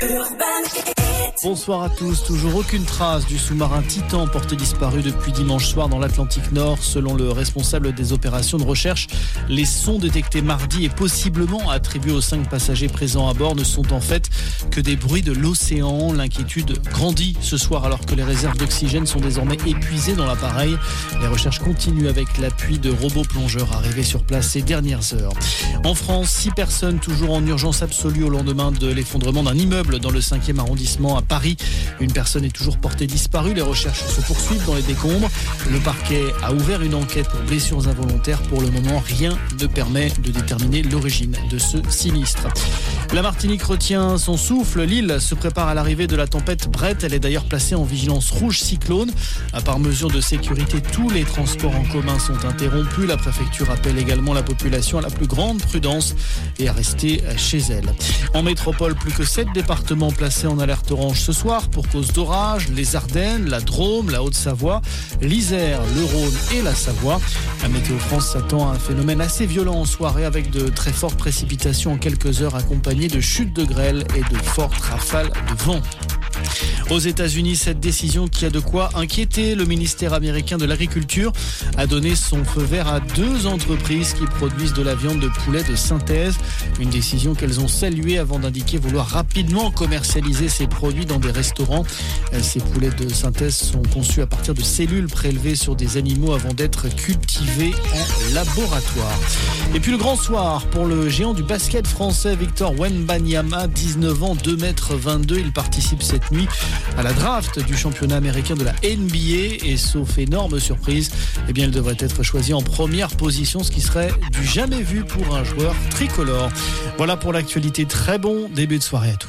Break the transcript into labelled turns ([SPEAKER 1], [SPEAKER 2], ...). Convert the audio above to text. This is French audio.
[SPEAKER 1] Urban. Bonsoir à tous. Toujours aucune trace du sous-marin Titan porté disparu depuis dimanche soir dans l'Atlantique Nord. Selon le responsable des opérations de recherche, les sons détectés mardi et possiblement attribués aux cinq passagers présents à bord ne sont en fait que des bruits de l'océan. L'inquiétude grandit ce soir alors que les réserves d'oxygène sont désormais épuisées dans l'appareil. Les recherches continuent avec l'appui de robots plongeurs arrivés sur place ces dernières heures. En France, six personnes toujours en urgence absolue au lendemain de l'effondrement d'un immeuble dans le 5e arrondissement à Paris. Une personne est toujours portée disparue. Les recherches se poursuivent dans les décombres. Le parquet a ouvert une enquête pour blessures involontaires. Pour le moment, rien ne permet de déterminer l'origine de ce sinistre. La Martinique retient son souffle. L'île se prépare à l'arrivée de la tempête Brett. Elle est d'ailleurs placée en vigilance rouge cyclone. Par mesure de sécurité, tous les transports en commun sont interrompus. La préfecture appelle également la population à la plus grande prudence et à rester chez elle. En métropole, plus que sept départements placés en alerte orange ce soir pour cause d'orage, les Ardennes, la Drôme, la Haute-Savoie, l'Isère, le Rhône et la Savoie. La Météo France s'attend à un phénomène assez violent en soirée avec de très fortes précipitations en quelques heures accompagnées de chutes de grêle et de fortes rafales de vent. Aux États-Unis, cette décision qui a de quoi inquiéter le ministère américain de l'Agriculture a donné son feu vert à deux entreprises qui produisent de la viande de poulet de synthèse. Une décision qu'elles ont saluée avant d'indiquer vouloir rapidement commercialiser ces produits dans des restaurants. Ces poulets de synthèse sont conçus à partir de cellules prélevées sur des animaux avant d'être cultivés en laboratoire. Et puis le grand soir pour le géant du basket français Victor Wenbanyama, 19 ans, 2 mètres 22. Il participe cette nuit à la draft du championnat américain de la NBA et sauf énorme surprise, eh bien, il devrait être choisi en première position, ce qui serait du jamais vu pour un joueur tricolore. Voilà pour l'actualité. Très bon début de soirée à tous.